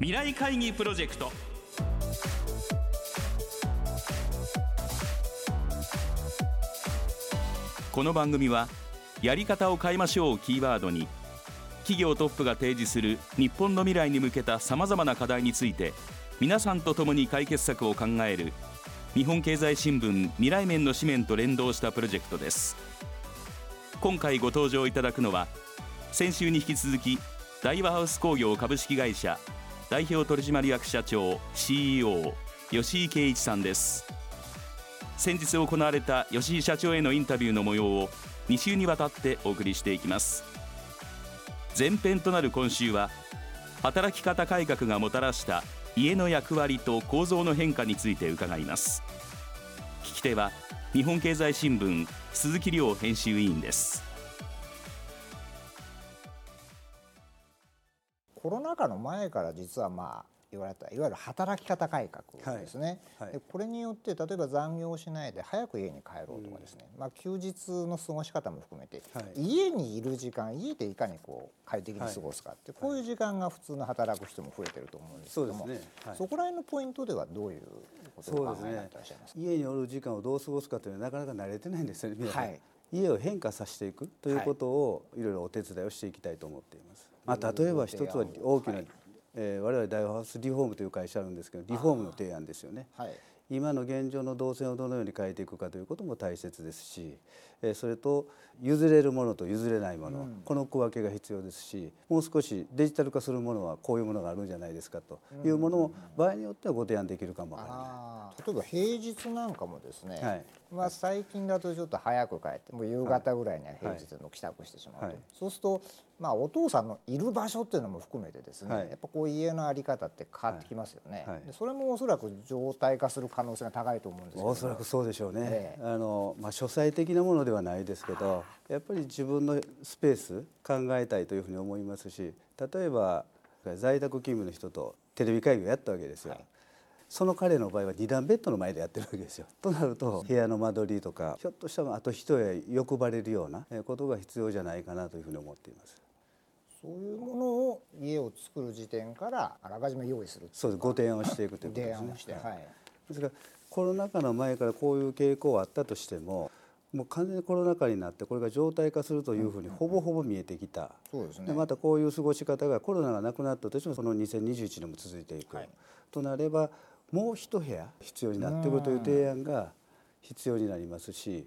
未来会議プロジェクト。この番組はやり方を変えましょうをキーワードに企業トップが提示する日本の未来に向けたさまざまな課題について皆さんと共に解決策を考える日本経済新聞未来面の紙面と連動したプロジェクトです。今回ご登場いただくのは先週に引き続き大和ハウス工業株式会社代表取締役社長 CEO 吉井圭一さんです。先日行われた吉井社長へのインタビューの模様を2週にわたってお送りしていきます。前編となる今週は働き方改革がもたらした家の役割と構造の変化について伺います。聞き手は日本経済新聞鈴木亮編集委員です。コロナ禍の前から実はまあ言われたいわゆる働き方改革ですね、はい。はい、でこれによって例えば残業しないで早く家に帰ろうとかですね、うん、まあ、休日の過ごし方も含めて、はい、家にいる時間家でいかにこう快適に過ごすかって、こういう時間が普通の働く人も増えてると思うんですけどもそ、ね,、そこら辺のポイントではどういうことを考えてらっしゃいますか、ね、家におる時間をどう過ごすかというのはなかなか慣れてないんですよね。家を変化させていくということをいろいろお手伝いをしていきたいと思っています。まあ、例えば一つは大きなえー、我々大和ハウスリフォームという会社あるんですけどリフォームの提案ですよね、はい、今の現状の動線をどのように変えていくかということも大切ですし、えー、それと譲れるものと譲れないもの、うん、この区分けが必要ですしもう少しデジタル化するものはこういうものがあるんじゃないですかというものを場合によってはご提案できるかもわからない。例えば平日なんかもですね、はい、まあ、最近だとちょっと早く帰ってもう夕方ぐらいには平日の帰宅してしまうと、はい、そうすると、まあ、お父さんのいる場所っていうのも含めてですね、はい、やっぱこう家の在り方って変わってきますよね、でそれもおそらく状態化する可能性が高いと思うんですけど。おそらくそうでしょうね、えあのまあ、書斎的なものではないですけどやっぱり自分のスペース考えたいというふうに思いますし例えば在宅勤務の人とテレビ会議をやったわけですよ。はい。その彼の場合は2段ベッドの前でやってるわけですよ。となると部屋の間取りとかひょっとしたらあと一重欲張れるようなことが必要じゃないかなというふうに思っています。そういうものを家を作る時点からあらかじめ用意する。そうです。ご提案をしていくということですね。提案をして、はい、ですからコロナ禍の前からこういう傾向はあったとしてももう完全にコロナ禍になってこれが常態化するというふうにほぼほぼ見えてきた、そうですね、またこういう過ごし方がコロナがなくなったとしてもその2021年も続いていく、はい、となればもう一部屋必要になってくるという提案が必要になりますし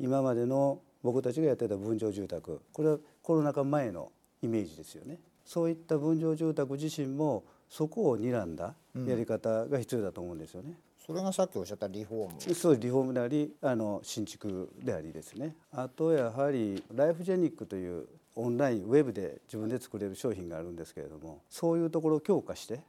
今までの僕たちがやってた分譲住宅これはコロナ禍前のイメージですよね。そういった分譲住宅自身もそこを睨んだやり方が必要だと思うんですよね。それがさっきおっしゃったリフォームそうリフォームでありあの新築でありですねあとやはりライフジェニックというオンラインウェブで自分で作れる商品があるんですけれどもそういうところを強化して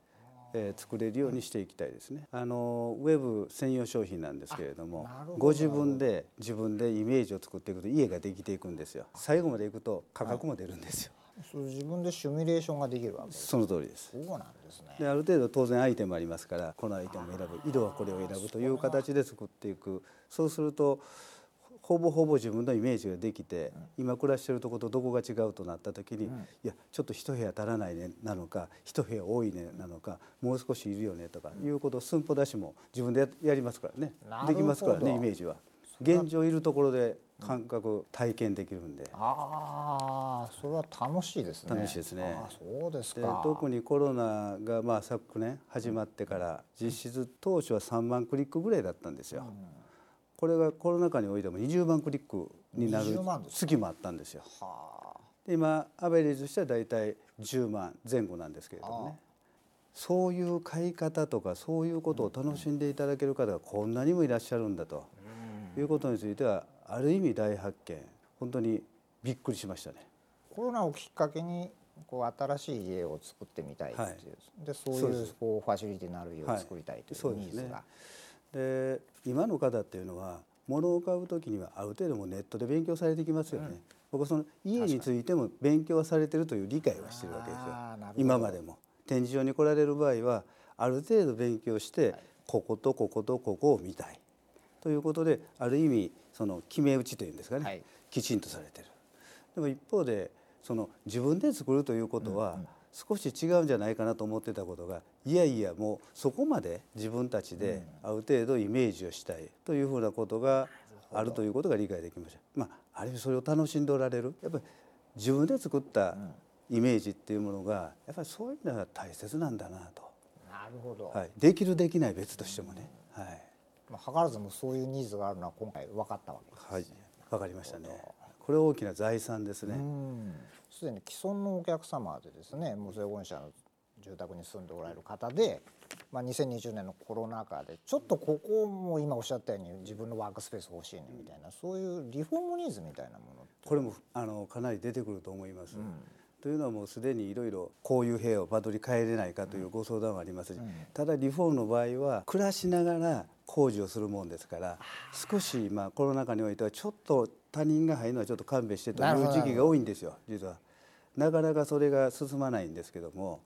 えー、作れるようにしていきたいですね。あのウェブ専用商品なんですけれどもご自分で自分でイメージを作っていくと家ができていくんですよ。最後までいくと価格も出るんですよ。それ自分でシミュレーションができるわけ。その通りです。そうなんですね。である程度当然アイテムありますからこのアイテムを選ぶ色はこれを選ぶという形で作っていく。そうするとほぼほぼ自分のイメージができて、今暮らしてるとことどこが違うとなった時に、いやちょっと一部屋足らないねなのか一部屋多いねなのかもう少しいるよねとかいうことを寸法出しも自分でやりますからね。できますからねイメージは。現状いるところで感覚体験できるんで、ああそれは楽しいですね。楽しいですね。そうですか。特にコロナがまあ昨年始まってから実質当初は3万クリックぐらいだったんですよ、うん。これがコロナ禍においても20万クリックになる月もあったんですよ。で今アベレージとしては大体10万前後なんですけれどもね。そういう買い方とかそういうことを楽しんでいただける方がこんなにもいらっしゃるんだと。いうことについてはある意味大発見。本当にびっくりしましたね。コロナをきっかけにこう新しい家を作ってみたいっていう、はい、でそういうこうファシリティになる家を作りたいというニーズが。はいで今の方っていうのは物を買う時にはある程度もネットで勉強されてきますよね、うん、僕はその家についても勉強はされてるという理解はしてるわけですよ。今までも。展示場に来られる場合はある程度勉強して、こことこことここを見たいということである意味その決め打ちというんですかね、はい、きちんとされてる。でも一方でその自分で作るということは、少し違うんじゃないかなと思ってたことがいやいやもうそこまで自分たちである程度イメージをしたいというふうなことがあるということが理解できました。まあ、ある意味それを楽しんでおられる。やっぱり自分で作ったイメージっていうものがやっぱりそういうのが大切なんだなと。なるほど、はい、できるできない別としてもね。はい。まあ、図らずもそういうニーズがあるのは今回分かったわけですね。はい、分かりましたね。これ大きな財産ですね。すでに既存のお客様でですね、無税本社の住宅に住んでおられる方で、まあ、2020年のコロナ禍でちょっとここも今おっしゃったように自分のワークスペース欲しいねみたいなそういうリフォームニーズみたいなものこれもあのかなり出てくると思います。うんというのはもうすでにいろいろこういう部屋を間取り変えれないかというご相談はありますし、うん、ただリフォームの場合は暮らしながら工事をするもんですから少しまあコロナ禍においてはちょっと他人が入るのはちょっと勘弁してという時期が多いんですよ実は。なかなかそれが進まないんですけども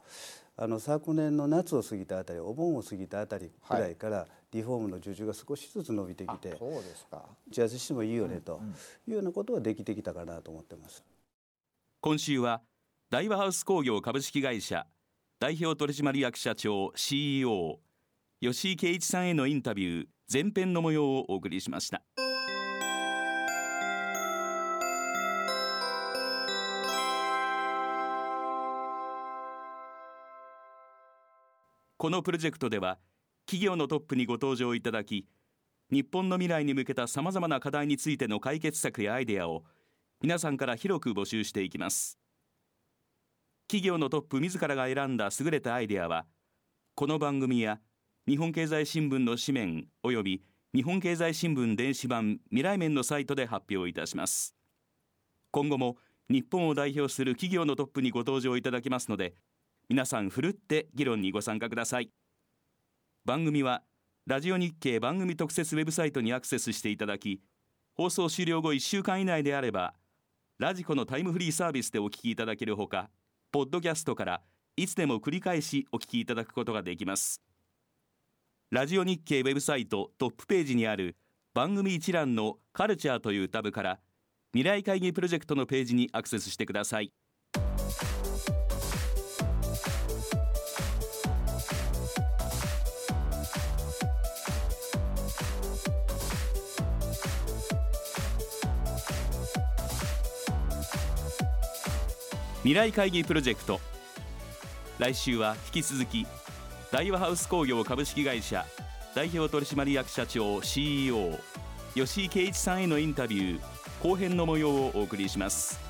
あの昨年の夏を過ぎたあたりお盆を過ぎたあたりくらいからリフォームの受注が少しずつ伸びてきて、そうですか。打ち合わせしてもいいよねというようなことはできてきたかなと思ってます。今週は大和ハウス工業株式会社代表取締役社長 CEO 吉井圭一さんへのインタビュー前編の模様をお送りしました。このプロジェクトでは企業のトップにご登場いただき日本の未来に向けたさまざまな課題についての解決策やアイデアを皆さんから広く募集していきます企業のトップ自らが選んだ優れたアイデアはこの番組や日本経済新聞の紙面および日本経済新聞電子版未来面のサイトで発表いたします。今後も日本を代表する企業のトップにご登場いただきますので皆さんふるって議論にご参加ください。番組はラジオ日経番組特設ウェブサイトにアクセスしていただき放送終了後1週間以内であればラジコのタイムフリーサービスでお聞きいただけるほかポッドキャストからいつでも繰り返しお聞きいただくことができます。ラジオ日経ウェブサイトトップページにある番組一覧のカルチャーというタブから未来会議プロジェクトのページにアクセスしてください。未来会議プロジェクト。来週は引き続き大和ハウス工業株式会社代表取締役社長 CEO 吉井圭一さんへのインタビュー後編の模様をお送りします。